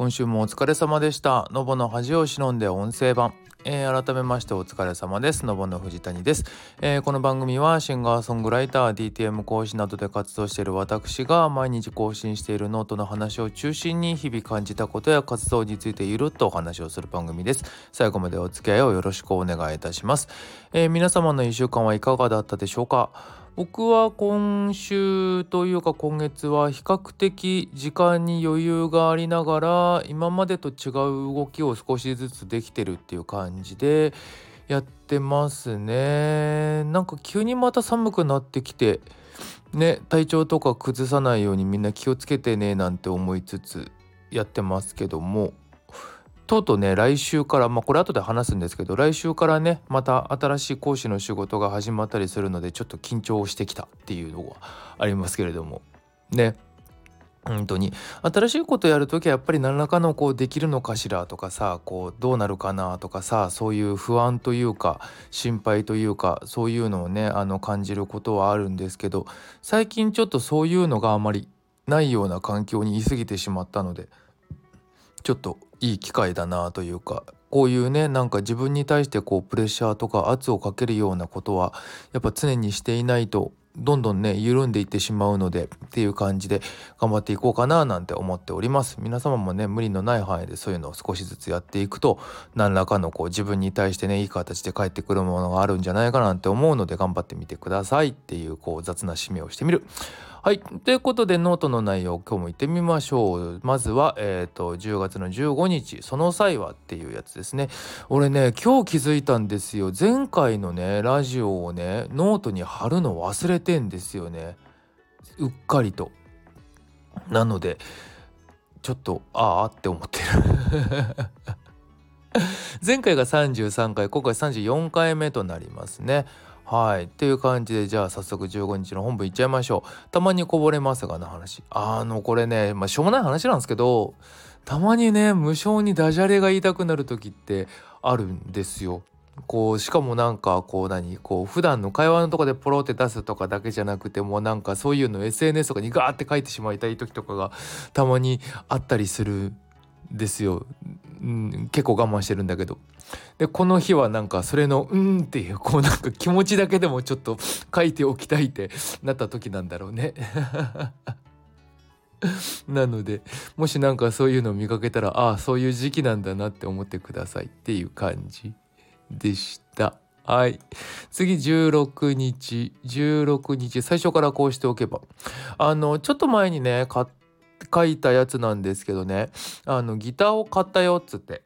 今週もお疲れ様でしたのぼの恥を忍んで音声版えー、改めましてお疲れ様です。のぼの藤谷です、えー、この番組はシンガーソングライター、DTM 講師などで活動している私が毎日更新しているノートの話を中心に日々感じたことや活動についてゆるっとお話をする番組です。最後までお付き合いをよろしくお願いいたします。えー、皆様の1週間はいかがだったでしょうか？僕は今週というか今月は比較的時間に余裕がありながら今までと違う動きを少しずつできてるっていう感じでやってますね。なんか急にまた寒くなってきてね体調とか崩さないようにみんな気をつけてねなんて思いつつやってますけども。とうとうね来週からまあこれ後で話すんですけど来週からねまた新しい講師の仕事が始まったりするのでちょっと緊張してきたっていうのがありますけれども。ね。本当に。新しいことやるときはやっぱり何らかのこうできるのかしらとかさこうどうなるかなとかさそういう不安というか心配というかそういうのをねあの感じることはあるんですけど最近ちょっとそういうのがあまりないような環境にいすぎてしまったのでちょっといい機会だなというかこういうねなんか自分に対してこうプレッシャーとか圧をかけるようなことはやっぱ常にしていないとどんどんね緩んでいってしまうのでっていう感じで頑張っていこうかななんて思っております。皆様もね無理のない範囲でそういうのを少しずつやっていくと何らかのこう自分に対してねいい形で返ってくるものがあるんじゃないかなって思うので頑張ってみてくださいっていうこう雑な締めをしてみる。はい。ということで、ノートの内容、今日も行ってみましょう。まずは、えっ、ー、と、10月の15日、その際はっていうやつですね。俺ね、今日気づいたんですよ。前回のね、ラジオをね、ノートに貼るの忘れてんですよね。うっかりと。なので、ちょっと、ああって思ってる 前回が33回、今回34回目となりますね。はい。っていう感じで、じゃあ早速15日の本部いっちゃいましょう。たまにこぼれますがな話。あの、これね、まあ、しょうもない話なんですけど、たまにね、無性にダジャレが言いたくなる時ってあるんですよ。こうしかもなんかこう何？こう普段の会話のとこでポロって出すとかだけじゃなくてもなんかそういうの SNS とかにガーって書いてしまいたい時とかがたまにあったりするんですよ。うん、結構我慢してるんだけどでこの日はなんかそれの「うん」っていうこうなんか気持ちだけでもちょっと書いておきたいってなった時なんだろうね。なのでもしなんかそういうのを見かけたらああそういう時期なんだなって思ってくださいっていう感じでした。はい。次16日。16日。最初からこうしておけば。あの、ちょっと前にね、書いたやつなんですけどねあのギターを買ったよっつって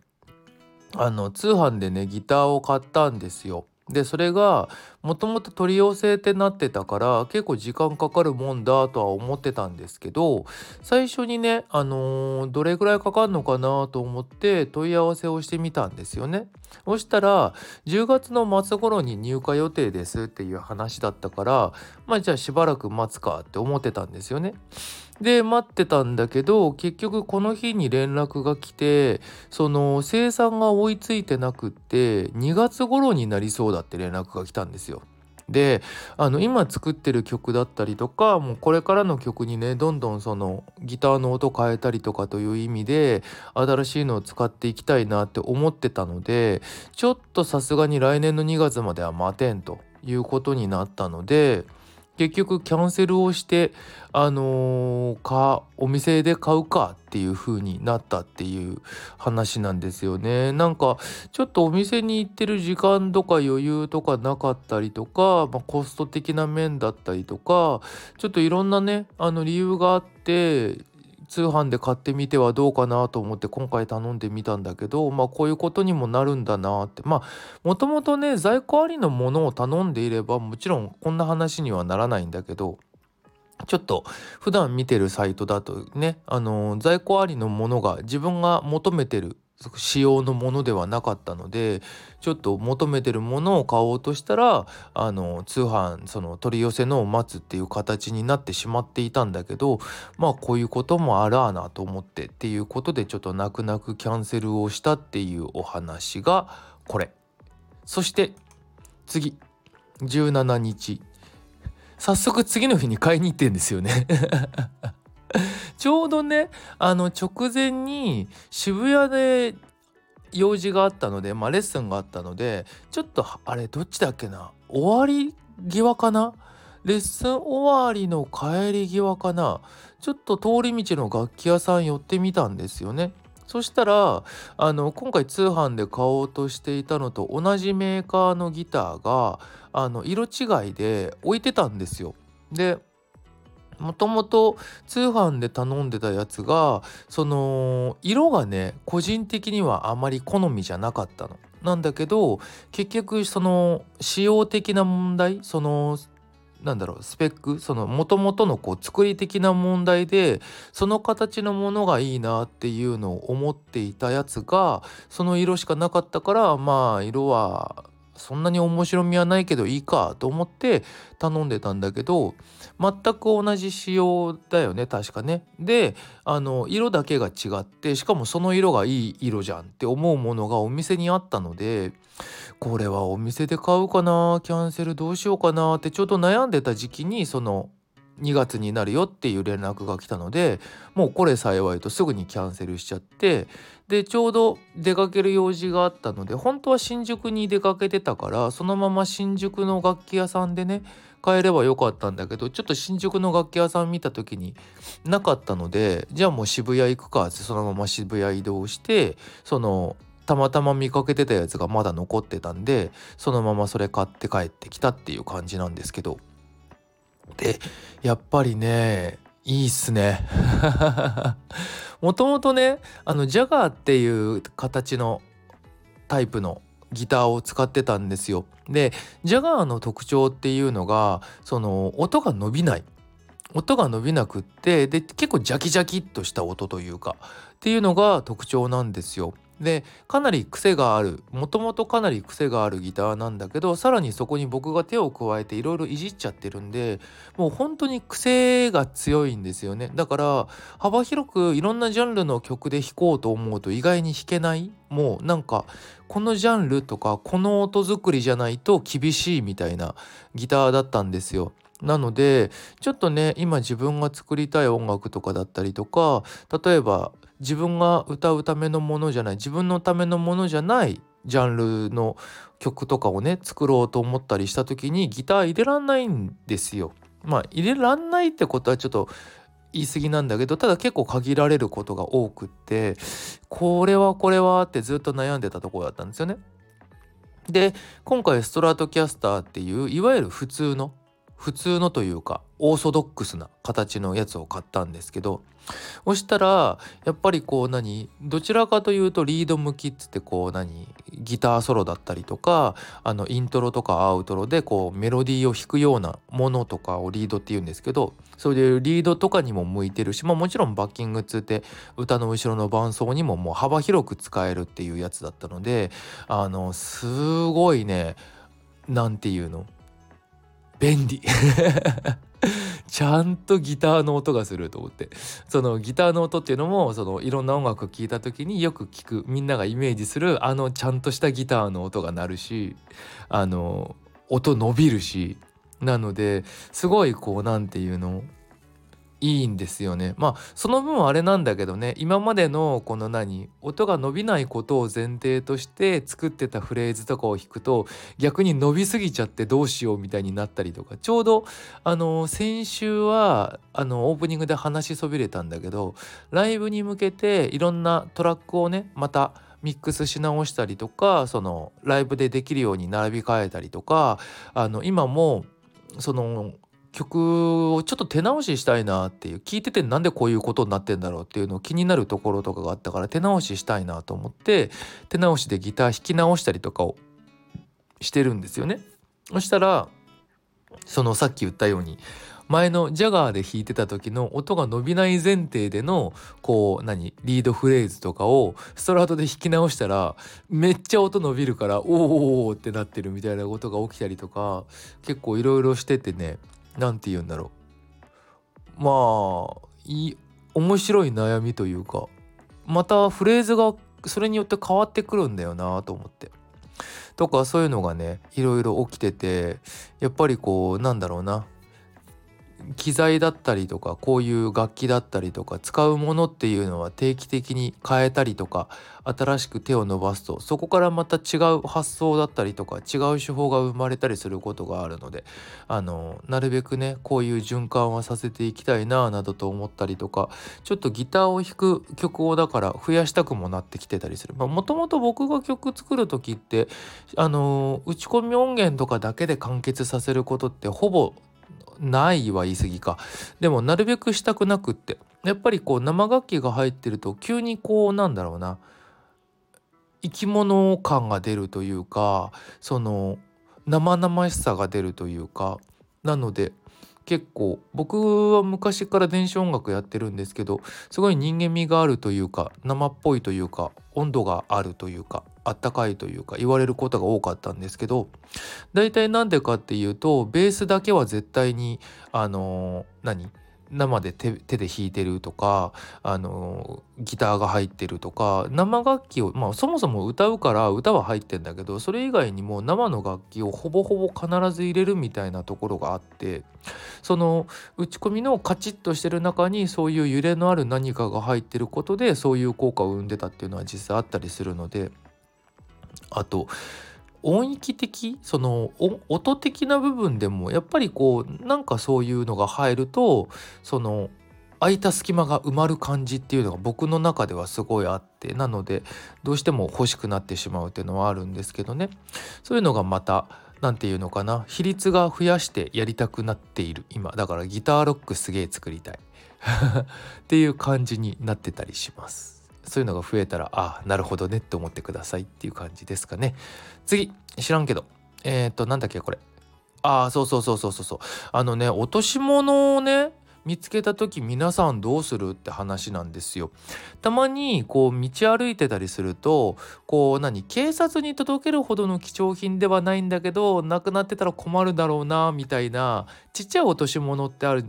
あの通販でねギターを買ったんですよ。でそれがもともと取り寄せってなってたから結構時間かかるもんだとは思ってたんですけど最初にねあのー、どれぐらいかかるのかなと思って問い合わせをしてみたんですよね。そしたら10月の末頃に入荷予定ですっていう話だったからまあじゃあしばらく待つかって思ってたんですよね。で待ってたんだけど結局この日に連絡が来てその生産が追いついてなくって2月頃になりそうだって連絡が来たんですよ。であの今作ってる曲だったりとかもうこれからの曲にねどんどんそのギターの音変えたりとかという意味で新しいのを使っていきたいなって思ってたのでちょっとさすがに来年の2月までは待てんということになったので。結局キャンセルをしてあのー、かお店で買うかっていう風になったっていう話なんですよね。なんかちょっとお店に行ってる時間とか余裕とかなかったりとか、まあ、コスト的な面だったりとかちょっといろんなねあの理由があって通販で買ってみてはどうかなと思って今回頼んでみたんだけどまあこういうことにもなるんだなって。まあもともとね在庫ありのものを頼んでいればもちろんこんな話にはならないんだけどちょっと普段見てるサイトだとねあの在庫ありのものが自分が求めてる仕様のものではなかったのでちょっと求めてるものを買おうとしたらあの通販その取り寄せのを待つっていう形になってしまっていたんだけどまあこういうこともあらあなと思ってっていうことでちょっと泣く泣くキャンセルをしたっていうお話がこれ。そして次。17日。早速次の日に買いに行ってんですよね。ちょうどねあの直前に渋谷で用事があったので、まあ、レッスンがあったのでちょっとあれどっちだっけな終わり際かな？レッスン終わりの帰り際かな？ちょっと通り道の楽器屋さん寄ってみたんですよね。そしたらあの今回通販で買おうとしていたのと同じメーカーのギターがあの色違いで置いてたんですよ。でもともと通販で頼んでたやつがその色がね個人的にはあまり好みじゃなかったの。なんだけど結局その仕様的な問題そのなんだろうスペックそのもともとのこう作り的な問題でその形のものがいいなっていうのを思っていたやつがその色しかなかったからまあ色はそんなに面白みはないけどいいかと思って頼んでたんだけど全く同じ仕様だよね確かね。であの色だけが違ってしかもその色がいい色じゃんって思うものがお店にあったのでこれはお店で買うかなキャンセルどうしようかなってちょうど悩んでた時期にその2月になるよっていう連絡が来たのでもうこれ幸いとすぐにキャンセルしちゃってでちょうど出かける用事があったので本当は新宿に出かけてたからそのまま新宿の楽器屋さんでね買えればよかったんだけどちょっと新宿の楽器屋さん見た時になかったのでじゃあもう渋谷行くかってそのまま渋谷移動してそのたまたま見かけてたやつがまだ残ってたんでそのままそれ買って帰ってきたっていう感じなんですけど。でやっぱりねいいっすね もともとねあのジャガーっていう形のタイプのギターを使ってたんですよ。でジャガーの特徴っていうのがその音が伸びない音が伸びなくってで結構ジャキジャキっとした音というかっていうのが特徴なんですよ。でかなり癖がある。もともとかなり癖があるギターなんだけどさらにそこに僕が手を加えていろいろいじっちゃってるんでもう本当に癖が強いんですよね。だから幅広くいろんなジャンルの曲で弾こうと思うと意外に弾けない。もうなんかこのジャンルとかこの音作りじゃないと厳しいみたいなギターだったんですよ。なのでちょっとね今自分が作りたい音楽とかだったりとか例えば自分が歌うためのものじゃない自分のためのものじゃないジャンルの曲とかをね作ろうと思ったりした時にギター入れらんないんですよ。まあ入れらんないってことはちょっと言い過ぎなんだけどただ結構限られることが多くってこれはこれはってずっと悩んでたところだったんですよね。で今回ストラートキャスターっていういわゆる普通の普通のというかオーソドックスな形のやつを買ったんですけどそしたらやっぱりこう何？どちらかというとリード向きっつってこう何？ギターソロだったりとかあのイントロとかアウトロでこうメロディーを弾くようなものとかをリードっていうんですけどそういうリードとかにも向いてるし、まあ、もちろんバッキングっつって歌の後ろの伴奏にももう幅広く使えるっていうやつだったのであのすごいね何て言うの？便利。ちゃんとギターの音がすると思って。そのギターの音っていうのもそのいろんな音楽を聴いた時によく聞くみんながイメージするあのちゃんとしたギターの音が鳴るしあの音伸びるし。なのですごいこう何て言うのいいんですよね。まあその分あれなんだけどね今までのこの何音が伸びないことを前提として作ってたフレーズとかを弾くと逆に伸びすぎちゃってどうしようみたいになったりとかちょうどあの先週はあのオープニングで話しそびれたんだけどライブに向けていろんなトラックをねまたミックスし直したりとかそのライブでできるように並び替えたりとかあの今もその曲をちょっと手直ししたいなっていう聞いててなんでこういうことになってんだろうっていうのを気になるところとかがあったから手直ししたいなと思って手直しでギター弾き直したりとかをしてるんですよね。そしたらそのさっき言ったように前のジャガーで弾いてた時の音が伸びない前提でのこう何リードフレーズとかをストラートで弾き直したらめっちゃ音伸びるからおーおーってなってるみたいなことが起きたりとか結構いろいろしててね何て言うんだろうまあい面白い悩みというかまたフレーズがそれによって変わってくるんだよなと思って。とかそういうのがねいろいろ起きててやっぱりこうなんだろうな機材だったりとかこういう楽器だったりとか使うものっていうのは定期的に変えたりとか新しく手を伸ばすとそこからまた違う発想だったりとか違う手法が生まれたりすることがあるのであのなるべくねこういう循環はさせていきたいななどと思ったりとかちょっとギターを弾く曲をだから増やしたくもなってきてたりする。もともと僕が曲作る時ってあの打ち込み音源とかだけで完結させることってほぼないは言い過ぎか。でもなるべくしたくなくって。やっぱりこう生楽器が入ってると急にこうなんだろうな。生き物感が出るというかその生々しさが出るというか。なので結構僕は昔から電子音楽やってるんですけどすごい人間味があるというか生っぽいというか温度があるというかあったかいというか言われることが多かったんですけど大体なんでかっていうとベースだけは絶対にあの、何？生で手で弾いてるとかあのギターが入ってるとか生楽器をまあそもそも歌うから歌は入ってんだけどそれ以外にも生の楽器をほぼほぼ必ず入れるみたいなところがあってその打ち込みのカチッとしてる中にそういう揺れのある何かが入ってることでそういう効果を生んでたっていうのは実際あったりするのであと音域的その音的な部分でもやっぱりこうなんかそういうのが入るとその空いた隙間が埋まる感じっていうのが僕の中ではすごいあってなのでどうしても欲しくなってしまうっていうのはあるんですけどね。そういうのがまた何て言うのかな比率が増やしてやりたくなっている今。だからギターロックすげえ作りたい。っていう感じになってたりします。そういうのが増えたらあなるほどねって思ってくださいっていう感じですかね。次知らんけど。えっ、ー、となんだっけこれ。ああそうそうそうそうそうそう。あのね落とし物をね見つけた時皆さんどうするって話なんですよ。たまにこう道歩いてたりするとこう何警察に届けるほどの貴重品ではないんだけどなくなってたら困るだろうなみたいなちっちゃい落とし物ってある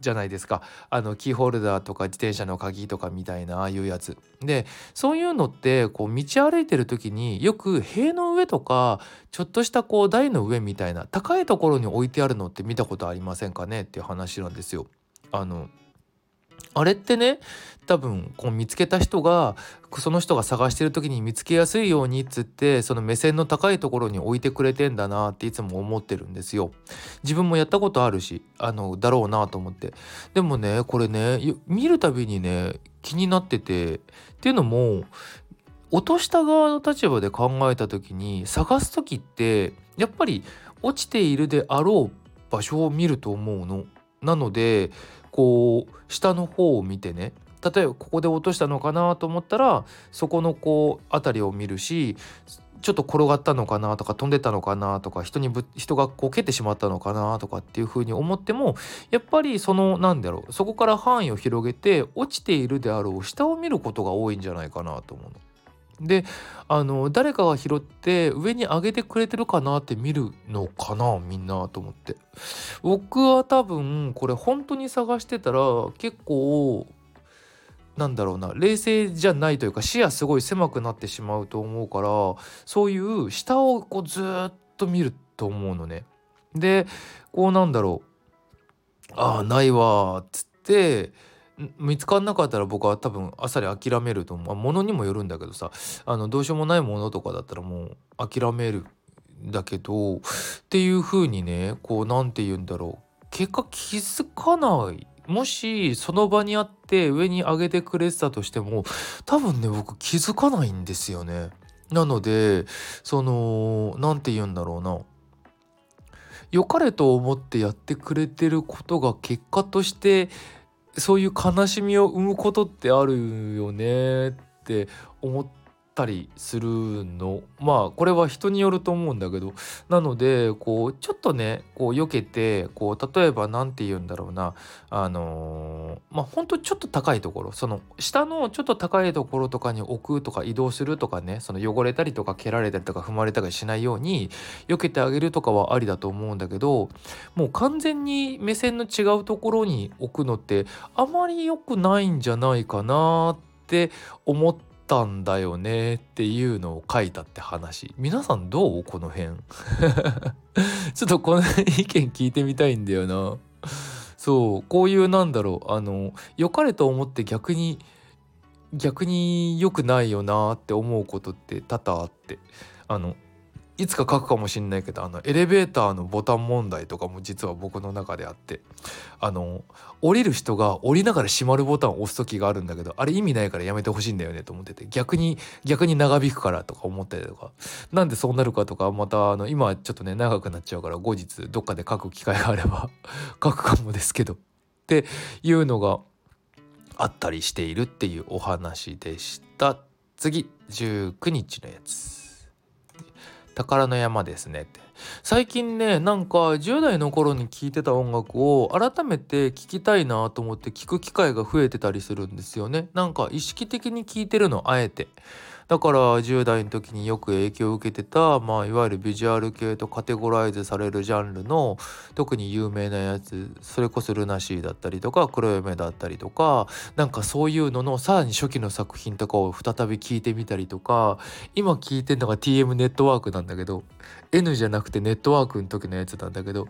じゃないですか。あのキーホルダーとか自転車の鍵とかみたいなああいうやつ。でそういうのってこう道歩いてる時によく塀の上とかちょっとしたこう台の上みたいな高いところに置いてあるのって見たことありませんかね？っていう話なんですよ。あのあれってね多分こう見つけた人がその人が探してる時に見つけやすいようにっつってその目線の高いところに置いてくれてんだなっていつも思ってるんですよ。自分もやったことあるしあのだろうなと思ってでもねこれね見るたびにね気になっててっていうのも落とした側の立場で考えた時に探す時ってやっぱり落ちているであろう場所を見ると思うの。なのでこう下の方を見てね例えばここで落としたのかなと思ったらそこのこう辺りを見るしちょっと転がったのかなとか飛んでたのかなとか人にぶ人がこう蹴ってしまったのかなとかっていうふうに思ってもやっぱりそのなんだろうそこから範囲を広げて落ちているであろう下を見ることが多いんじゃないかなと思うの。であの誰かが拾って上に上げてくれてるかなって見るのかなみんなと思って僕は多分これ本当に探してたら結構なんだろうな。冷静じゃないというか視野すごい狭くなってしまうと思うからそういう下をこうずっと見ると思うのね。でこうなんだろう。ああないわっつって見つかんなかったら僕は多分あっさり諦めると思う、まあ、物にもよるんだけどさ。あのどうしようもないものとかだったらもう諦めるんだけどっていう風にねこう何て言うんだろう。結果気づかないもしその場にあって上に上げてくれてたとしても多分ね僕気づかないんですよね。なのでその何て言うんだろうな良かれと思ってやってくれてることが結果としてそういう悲しみを生むことってあるよねって思ってたりするの。まあこれは人によると思うんだけど。なのでこうちょっとねこう避けてこう例えば何て言うんだろうな。あのー、まあほんとちょっと高いところ。その下のちょっと高いところとかに置くとか移動するとかね。その汚れたりとか蹴られたりとか踏まれたりしないように避けてあげるとかはありだと思うんだけど。もう完全に目線の違うところに置くのってあまり良くないんじゃないかなって思ってったんだよねっていうのを書いたって話。皆さんどう？この辺。ちょっとこの意見聞いてみたいんだよな。そう。こういうなんだろう。あの良かれと思って逆に逆に良くないよなって思うことって多々あって。あのいつか書くかもしんないけどあのエレベーターのボタン問題とかも実は僕の中であってあの降りる人が降りながら閉まるボタンを押す時があるんだけどあれ意味ないからやめてほしいんだよねと思ってて逆に逆に長引くからとか思ったりとか。なんでそうなるかとかまたあの今ちょっとね長くなっちゃうから後日どっかで書く機会があれば 書くかもですけど。っていうのがあったりしているっていうお話でした。次19日のやつ。宝の山ですねって。最近ねなんか10代の頃に聴いてた音楽を改めて聴きたいなと思って聴く機会が増えてたりするんですよね。なんか意識的に聴いてるのあえて。だから10代の時によく影響を受けてた、まあ、いわゆるビジュアル系とカテゴライズされるジャンルの特に有名なやつそれこそルナシーだったりとか黒嫁だったりとかなんかそういうののさらに初期の作品とかを再び聞いてみたりとか今聞いてんのが TM ネットワークなんだけど N じゃなくてネットワークの時のやつなんだけど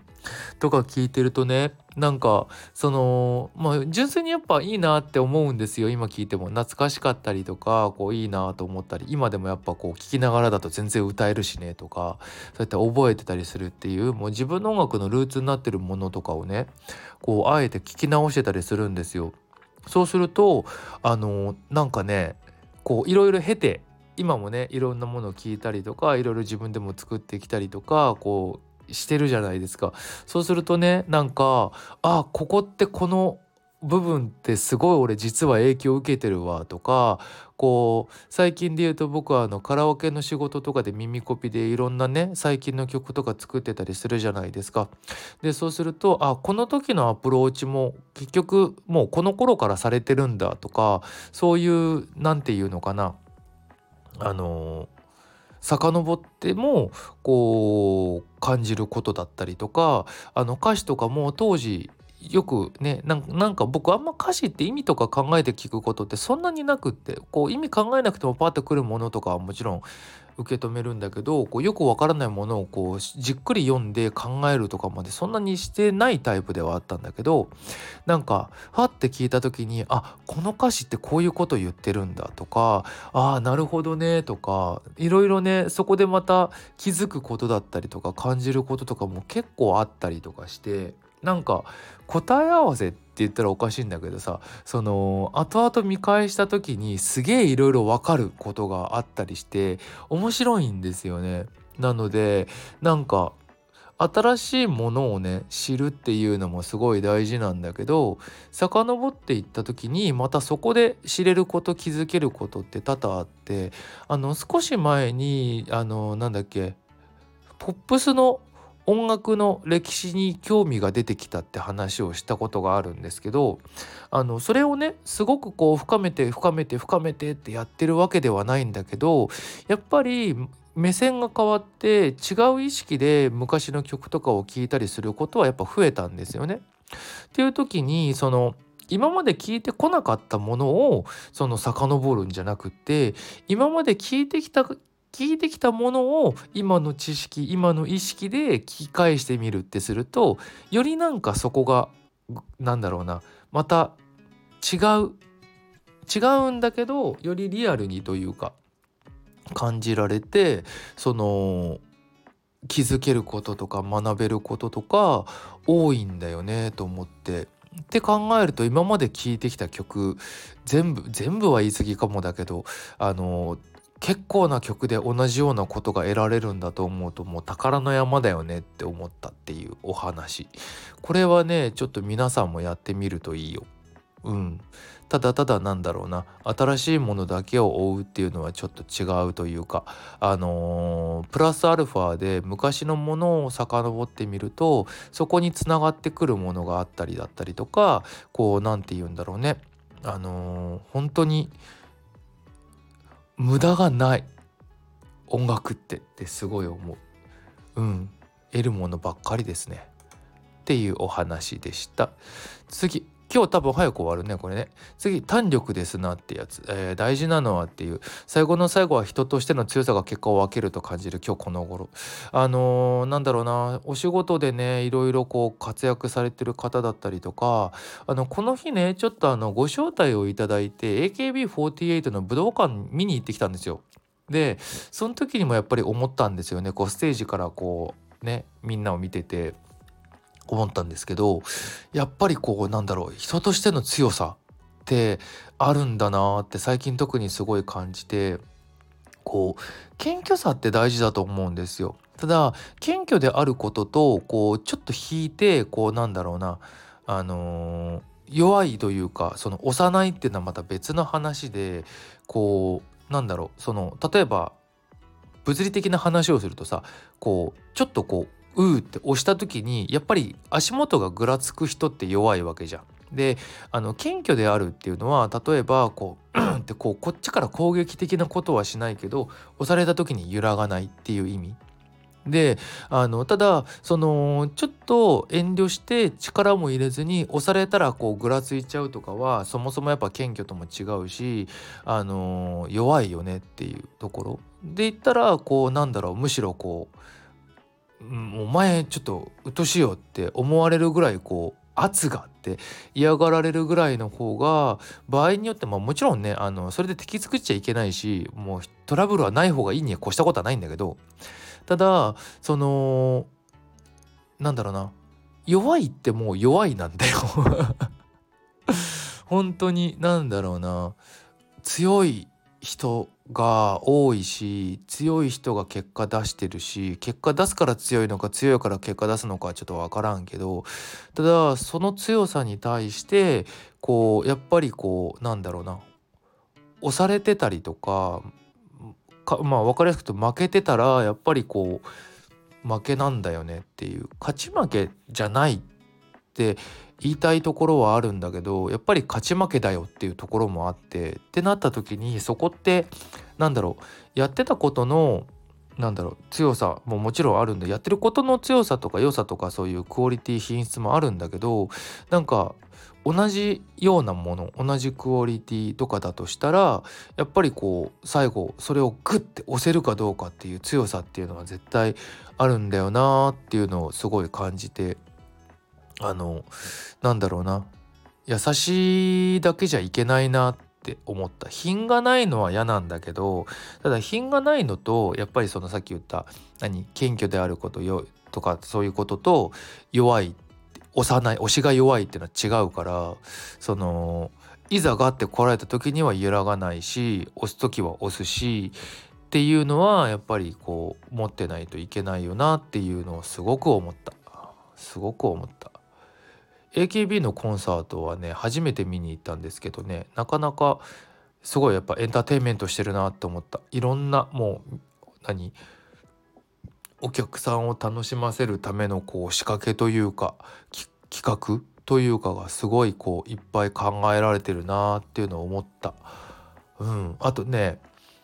とか聞いてるとねなんかそのまあ純粋にやっぱいいなって思うんですよ今聞いても懐かしかったりとかこういいなと思ったり今でもやっぱこう聞きながらだと全然歌えるしねとかそうやって覚えてたりするっていうもう自分の音楽のルーツになってるものとかをねこうあえて聞き直してたりするんですよ。そうするとあのなんかねこういろいろ経て今もねいろんなものを聞いたりとかいろいろ自分でも作ってきたりとかこうしてるじゃないですかそうするとねなんかあここってこの部分ってすごい俺実は影響を受けてるわとかこう最近で言うと僕はあのカラオケの仕事とかで耳コピでいろんなね最近の曲とか作ってたりするじゃないですか。でそうするとあこの時のアプローチも結局もうこの頃からされてるんだとかそういう何て言うのかなあの遡ってもこう感じることだったりとかあの歌詞とかも当時よくねなんか僕あんま歌詞って意味とか考えて聞くことってそんなになくってこう意味考えなくてもパッとくるものとかはもちろん受け止めるんだけどこうよくわからないものをこうじっくり読んで考えるとかまでそんなにしてないタイプではあったんだけどなんかはって聞いた時にあこの歌詞ってこういうこと言ってるんだとかああなるほどねとかいろいろねそこでまた気づくことだったりとか感じることとかも結構あったりとかしてなんか答え合わせって言ったらおかしいんだけどさその後々見返した時にすげえいろいろ分かることがあったりして面白いんですよね。なのでなんか新しいものをね知るっていうのもすごい大事なんだけど遡っていった時にまたそこで知れること気づけることって多々あってあの少し前にあのなんだっけポップスの音楽の歴史に興味が出てきたって話をしたことがあるんですけどあのそれをねすごくこう深めて深めて深めてってやってるわけではないんだけどやっぱり目線が変わって違う意識で昔の曲とかを聴いたりすることはやっぱ増えたんですよね。っていう時にその今まで聞いてこなかったものをその遡るんじゃなくって今まで聞いてきた聞いてきたものを今の知識今の意識で聞き返してみるってするとよりなんかそこがなんだろうなまた違う違うんだけどよりリアルにというか感じられてその気づけることとか学べることとか多いんだよねと思って。って考えると今まで聴いてきた曲全部全部は言い過ぎかもだけどあの結構な曲で同じようなことが得られるんだと思うともう宝の山だよねって思ったっていうお話。これはねちょっと皆さんもやってみるといいよ。うん。ただただなんだろうな。新しいものだけを追うっていうのはちょっと違うというかあのー、プラスアルファで昔のものを遡ってみるとそこにつながってくるものがあったりだったりとかこう何て言うんだろうね。あのー、本当に無駄がない。音楽ってってすごい思う。うん。得るものばっかりですね。っていうお話でした。次。今日多分早く終わるねこれね。次胆力ですなってやつ、えー、大事なのはっていう。最後の最後は人としての強さが結果を分けると感じる今日この頃。あのー、なんだろうな。お仕事でねいろいろこう活躍されてる方だったりとかあのこの日ねちょっとあのご招待をいただいて AKB48 の武道館見に行ってきたんですよ。でその時にもやっぱり思ったんですよね。こうステージからこうねみんなを見てて。思ったんですけどやっぱりこうなんだろう人としての強さってあるんだなって最近特にすごい感じてこう謙虚さって大事だと思うんですよ。ただ謙虚であることとこうちょっと引いてこうなんだろうなあのー、弱いというかその幼いっていうのはまた別の話でこうなんだろうその例えば物理的な話をするとさこうちょっとこううって押した時にやっぱり足元がぐらつく人って弱いわけじゃん。であの謙虚であるっていうのは例えばこうってこうこっちから攻撃的なことはしないけど押された時に揺らがないっていう意味。であのただそのちょっと遠慮して力も入れずに押されたらこうぐらついちゃうとかはそもそもやっぱ謙虚とも違うしあの弱いよねっていうところで言ったらこうなんだろうむしろこううん、お前ちょっとうとしいよって思われるぐらいこう圧があって嫌がられるぐらいの方が場合によってまあもちろんねあのそれで敵作っちゃいけないしもうトラブルはない方がいいに越したことはないんだけどただそのなんだろうな弱いってもう弱いなんだよ。本当になんだろうな強い人が多いし強い人が結果出してるし結果出すから強いのか強いから結果出すのかちょっと分からんけどただその強さに対してこうやっぱりこうなんだろうな押されてたりとかかまあ分かりやすく言うと負けてたらやっぱりこう負けなんだよねっていう勝ち負けじゃないって言いたいところはあるんだけどやっぱり勝ち負けだよっていうところもあってってなった時にそこってなんだろうやってたことのなんだろう強さももちろんあるんでやってることの強さとか良さとかそういうクオリティ品質もあるんだけどなんか同じようなもの同じクオリティとかだとしたらやっぱりこう最後それをグッて押せるかどうかっていう強さっていうのは絶対あるんだよなっていうのをすごい感じてあのなんだろうな。優しいだけじゃいけないなって思った。品がないのは嫌なんだけどただ品がないのとやっぱりそのさっき言った何謙虚であることよとかそういうことと弱い押さない押しが弱いっていうのは違うからそのいざがって来られた時には揺らがないし押す時は押すしっていうのはやっぱりこう持ってないといけないよなっていうのをすごく思った。すごく思った。AKB のコンサートはね初めて見に行ったんですけどねなかなかすごいやっぱエンターテインメントしてるなって思ったいろんなもう何お客さんを楽しませるためのこう仕掛けというか企画というかがすごいこういっぱい考えられてるなっていうのを思った。うん、あとね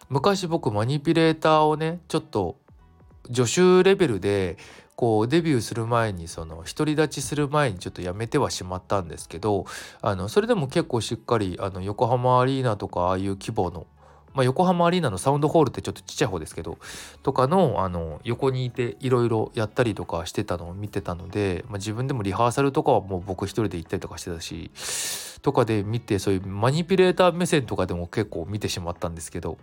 昔僕マニピュレーターをねちょっと助手レベルでこうデビューする前にその独り立ちする前にちょっとやめてはしまったんですけどあのそれでも結構しっかりあの横浜アリーナとかああいう規模の、まあ、横浜アリーナのサウンドホールってちょっとちっちゃい方ですけどとかのあの横にいていろいろやったりとかしてたのを見てたので、まあ、自分でもリハーサルとかはもう僕一人で行ったりとかしてたしとかで見てそういうマニピュレーター目線とかでも結構見てしまったんですけど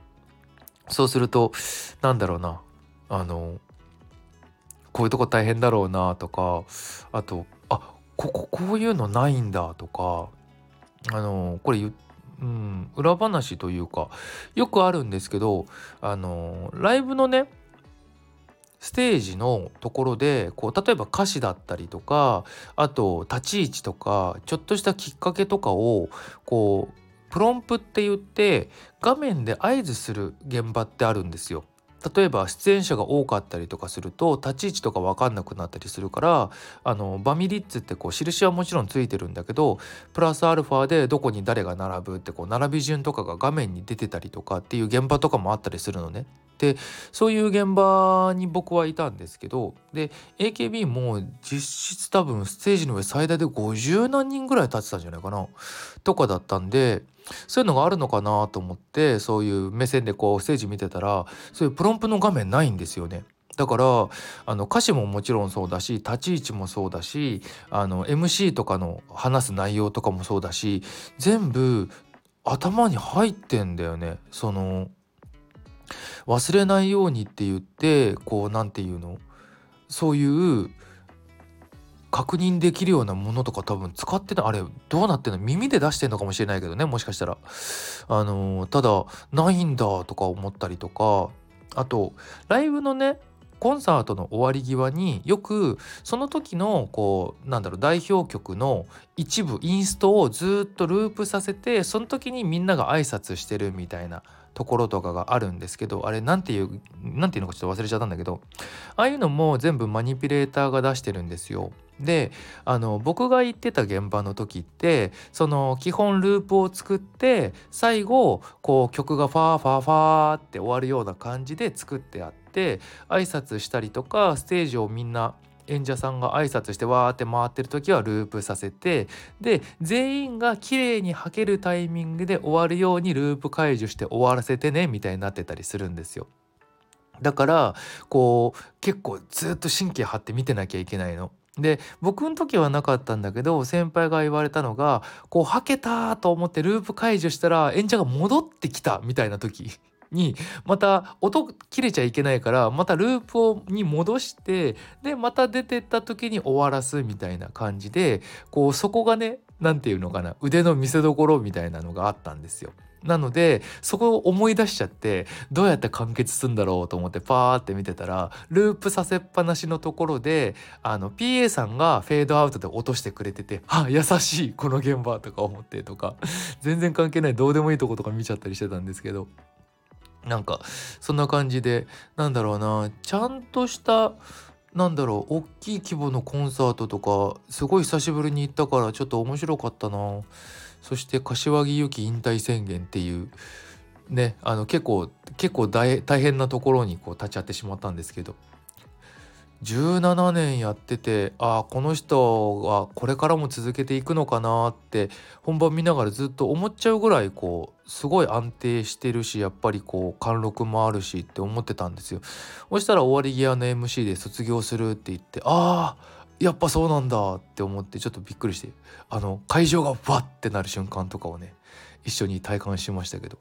そうするとなんだろうなあのこういうとこ大変だろうなとかあとあこここういうのないんだとかあのこれうん、裏話というかよくあるんですけどあのライブのねステージのところでこう例えば歌詞だったりとかあと立ち位置とかちょっとしたきっかけとかをこうプロンプって言って画面で合図する現場ってあるんですよ。例えば出演者が多かったりとかすると立ち位置とか分かんなくなったりするからあのバミリッツってこう印はもちろんついてるんだけどプラスアルファでどこに誰が並ぶってこう並び順とかが画面に出てたりとかっていう現場とかもあったりするのね。でそういう現場に僕はいたんですけどで AKB も実質多分ステージの上最大で50何人ぐらい立ってたんじゃないかなとかだったんでそういうのがあるのかなと思ってそういう目線でこうステージ見てたらそういうプロンプの画面ないんですよね。だからあの歌詞ももちろんそうだし立ち位置もそうだしあの MC とかの話す内容とかもそうだし全部頭に入ってんだよね。その忘れないようにって言ってこう何て言うの？そういう確認できるようなものとか多分使ってたあれどうなってんの？耳で出してんのかもしれないけどねもしかしたら。あのただないんだとか思ったりとか。あとライブのねコンサートの終わり際によくその時のこうなんだろう代表曲の一部インストをずっとループさせてその時にみんなが挨拶してるみたいなところとかがあるんですけどあれ何ていう何ていうのかちょっと忘れちゃったんだけどああいうのも全部マニピュレーターが出してるんですよ。であの僕が行ってた現場の時ってその基本ループを作って最後こう曲がファーファーファーって終わるような感じで作ってあって挨拶したりとかステージをみんな演者さんが挨拶してわーって回ってる時はループさせてで全員が綺麗に履けるタイミングで終わるようにループ解除して終わらせてねみたいになってたりするんですよ。だからこう結構ずっと神経張って見てなきゃいけないの。で僕の時はなかったんだけど先輩が言われたのがこうはけたと思ってループ解除したら演者が戻ってきたみたいな時にまた音切れちゃいけないからまたループをに戻してでまた出てった時に終わらすみたいな感じでこうそこがね何て言うのかな腕の見せ所みたいなのがあったんですよ。なのでそこを思い出しちゃってどうやって完結するんだろうと思ってパーって見てたらループさせっぱなしのところであの PA さんがフェードアウトで落としてくれててあ優しいこの現場とか思ってとか全然関係ないどうでもいいとことか見ちゃったりしてたんですけどなんかそんな感じでなんだろうなちゃんとしたなんだろう大きい規模のコンサートとかすごい久しぶりに行ったからちょっと面白かったな。そして柏木由紀引退宣言っていうねあの結構結構大変なところにこう立ち会ってしまったんですけど。17年やっててああこの人はこれからも続けていくのかなって本番見ながらずっと思っちゃうぐらいこうすごい安定してるしやっぱりこう貫禄もあるしって思ってたんですよ。そしたら終わり際の MC で卒業するって言ってああやっぱそうなんだって思ってちょっとびっくりしてあの会場がバッてなる瞬間とかをね一緒に体感しましたけど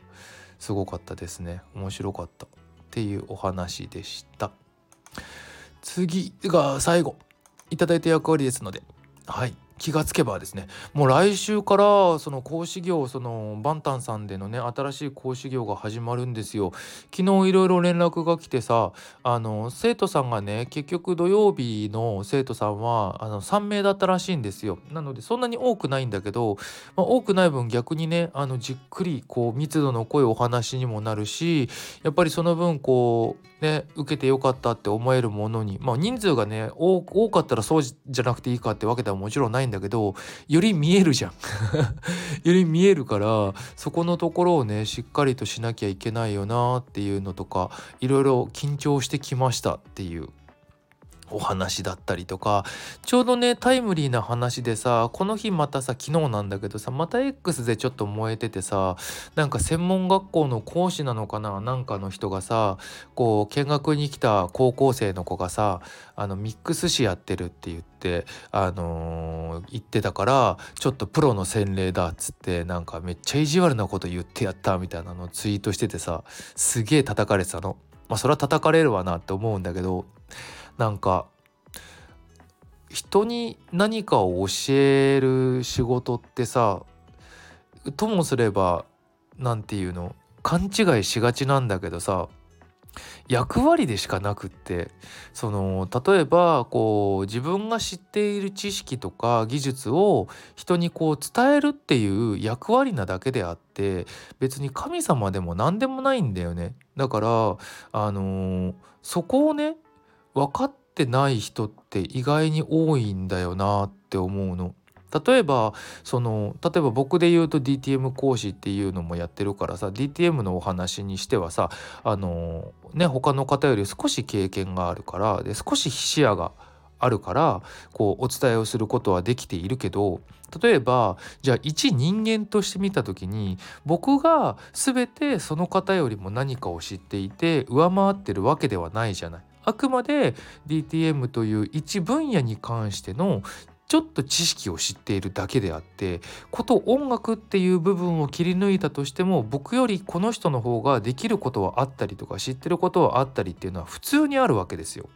すごかったですね面白かったっていうお話でした。次が最後いただいた役割ですので。はい。気がつけばですねもう来週からその講師業そのバンタンさんでのね新しい講師業が始まるんですよ。昨日いろいろ連絡が来てさあの生徒さんがね結局土曜日の生徒さんはあの3名だったらしいんですよ。なのでそんなに多くないんだけど、まあ、多くない分逆にねあのじっくりこう密度の濃いお話にもなるしやっぱりその分こうね受けてよかったって思えるものにまあ人数がね多かったらそうじゃなくていいかってわけではもちろんないんだけどより見えるじゃん。より見えるからそこのところをねしっかりとしなきゃいけないよなっていうのとかいろいろ緊張してきましたっていう。お話だったりとかちょうどねタイムリーな話でさこの日またさ昨日なんだけどさまた X でちょっと燃えててさなんか専門学校の講師なのかななんかの人がさこう見学に来た高校生の子がさあのミックス誌やってるって言ってあのー、言ってたからちょっとプロの洗礼だっつってなんかめっちゃ意地悪なこと言ってやったみたいなのをツイートしててさすげえ叩かれてたの。まあそれは叩かれるわなって思うんだけどなんか人に何かを教える仕事ってさともすれば何て言うの勘違いしがちなんだけどさ役割でしかなくってその例えばこう自分が知っている知識とか技術を人にこう伝えるっていう役割なだけであって別に神様でも何でもないんだよね。だからあのそこをね分かってない人って意外に多いんだよなって思うの。例えばその例えば僕で言うと DTM 講師っていうのもやってるからさ DTM のお話にしてはさあのね他の方より少し経験があるからで少し視野があるからこうお伝えをすることはできているけど例えばじゃあ一人間として見た時に僕が全てその方よりも何かを知っていて上回ってるわけではないじゃない。あくまで DTM という一分野に関してのちょっと知識を知っているだけであってこと音楽っていう部分を切り抜いたとしても僕よりこの人の方ができることはあったりとか知ってることはあったりっていうのは普通にあるわけですよ。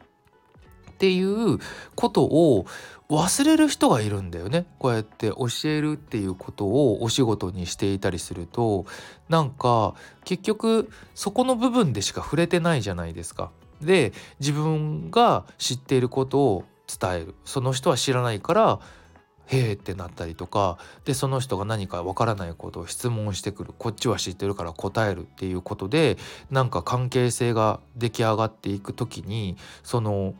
っていうことを忘れる人がいるんだよねこうやって教えるっていうことをお仕事にしていたりするとなんか結局そこの部分でしか触れてないじゃないですか。で自分が知っていることを伝えるその人は知らないからへえってなったりとかでその人が何かわからないことを質問してくるこっちは知ってるから答えるっていうことでなんか関係性が出来上がっていく時にその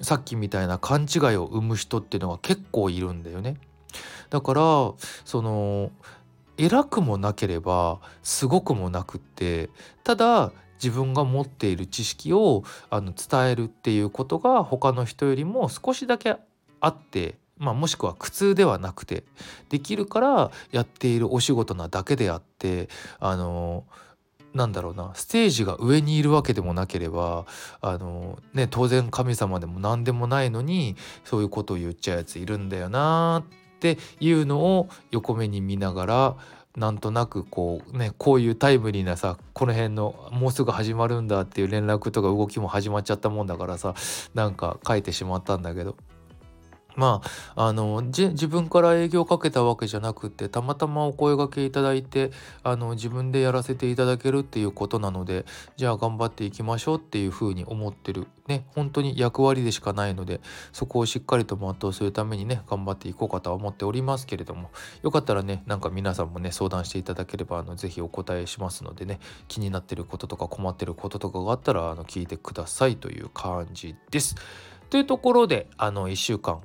さっきみたいな勘違いを生む人っていうのが結構いるんだよね。だからその偉くもなければすごくもなくってただ自分が持っている知識をあの伝えるっていうことが他の人よりも少しだけあってまあ、もしくは苦痛ではなくてできるからやっているお仕事なだけであってあのなんだろうなステージが上にいるわけでもなければあの、ね、当然神様でも何でもないのにそういうことを言っちゃうやついるんだよなっていうのを横目に見ながらなんとなくこうねこういうタイムリーなさこの辺のもうすぐ始まるんだっていう連絡とか動きも始まっちゃったもんだからさなんか書いてしまったんだけど。まあ、あの自分から営業かけたわけじゃなくてたまたまお声がけいただいてあの自分でやらせていただけるっていうことなのでじゃあ頑張っていきましょうっていうふうに思ってるね本当に役割でしかないのでそこをしっかりと全うするためにね頑張っていこうかとは思っておりますけれどもよかったらねなんか皆さんもね相談していただければあのぜひお答えしますのでね気になってることとか困ってることとかがあったらあの聞いてくださいという感じです。というところであの1週間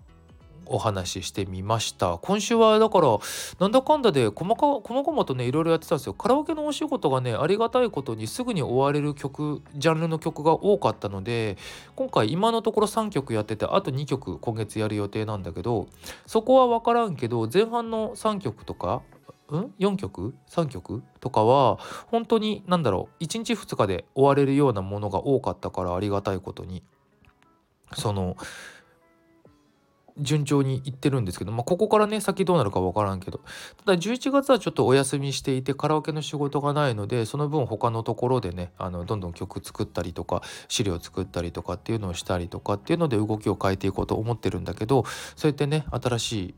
お話ししてみました。今週はだからなんだかんだで細か細々とねいろいろやってたんですよ。カラオケのお仕事がねありがたいことにすぐに終われる曲ジャンルの曲が多かったので今回今のところ3曲やっててあと2曲今月やる予定なんだけどそこは分からんけど前半の3曲とかん？4曲？3曲？とかは本当に何だろう1日2日で終われるようなものが多かったからありがたいことに。その順調にいってるんですけど、まあ、ここからね先どうなるか分からんけどただ11月はちょっとお休みしていてカラオケの仕事がないのでその分他のところでねあのどんどん曲作ったりとか資料作ったりとかっていうのをしたりとかっていうので動きを変えていこうと思ってるんだけどそうやってね新しい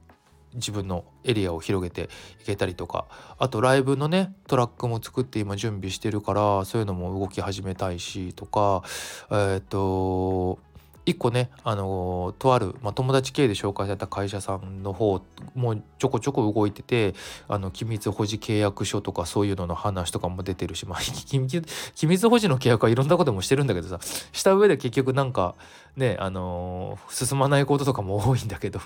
自分のエリアを広げていけたりとかあとライブのねトラックも作って今準備してるからそういうのも動き始めたいしとかえっ、と一個ね、あのとある、まあ、友達経営で紹介された会社さんの方もちょこちょこ動いててあの機密保持契約書とかそういうのの話とかも出てるし、まあ、機密保持の契約はいろんなこともしてるんだけどさした上で結局なんかねあのー、進まないこととかも多いんだけど。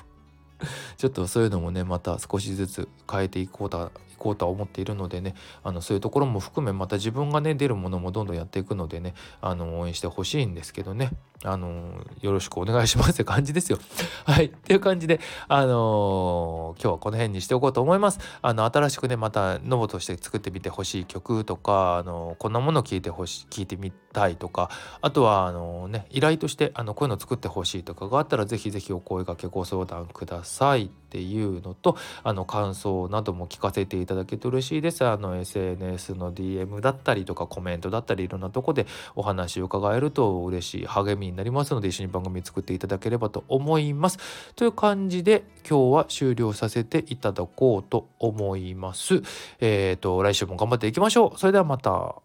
ちょっとそういうのもねまた少しずつ変えていこうとこうとは思っているのでねあのそういうところも含めまた自分がね出るものもどんどんやっていくのでねあの応援してほしいんですけどねあのよろしくお願いしますって感じですよ。はいっていう感じであのー、今日はこの辺にしておこうと思います。あの新しくねまたノボとして作ってみてほしい曲とかあのこんなもの聴いてほしい聞いてみたいとかあとはあのね依頼としてあのこういうの作ってほしいとかがあったらぜひぜひお声掛けご相談くださいさいっていうのとあの感想なども聞かせていただけて嬉しいです。あの SNS の DM だったりとかコメントだったりいろんなとこでお話を伺えると嬉しい励みになりますので一緒に番組作っていただければと思います。という感じで今日は終了させていただこうと思います。えっ、ー、と来週も頑張っていきましょう。それではまた。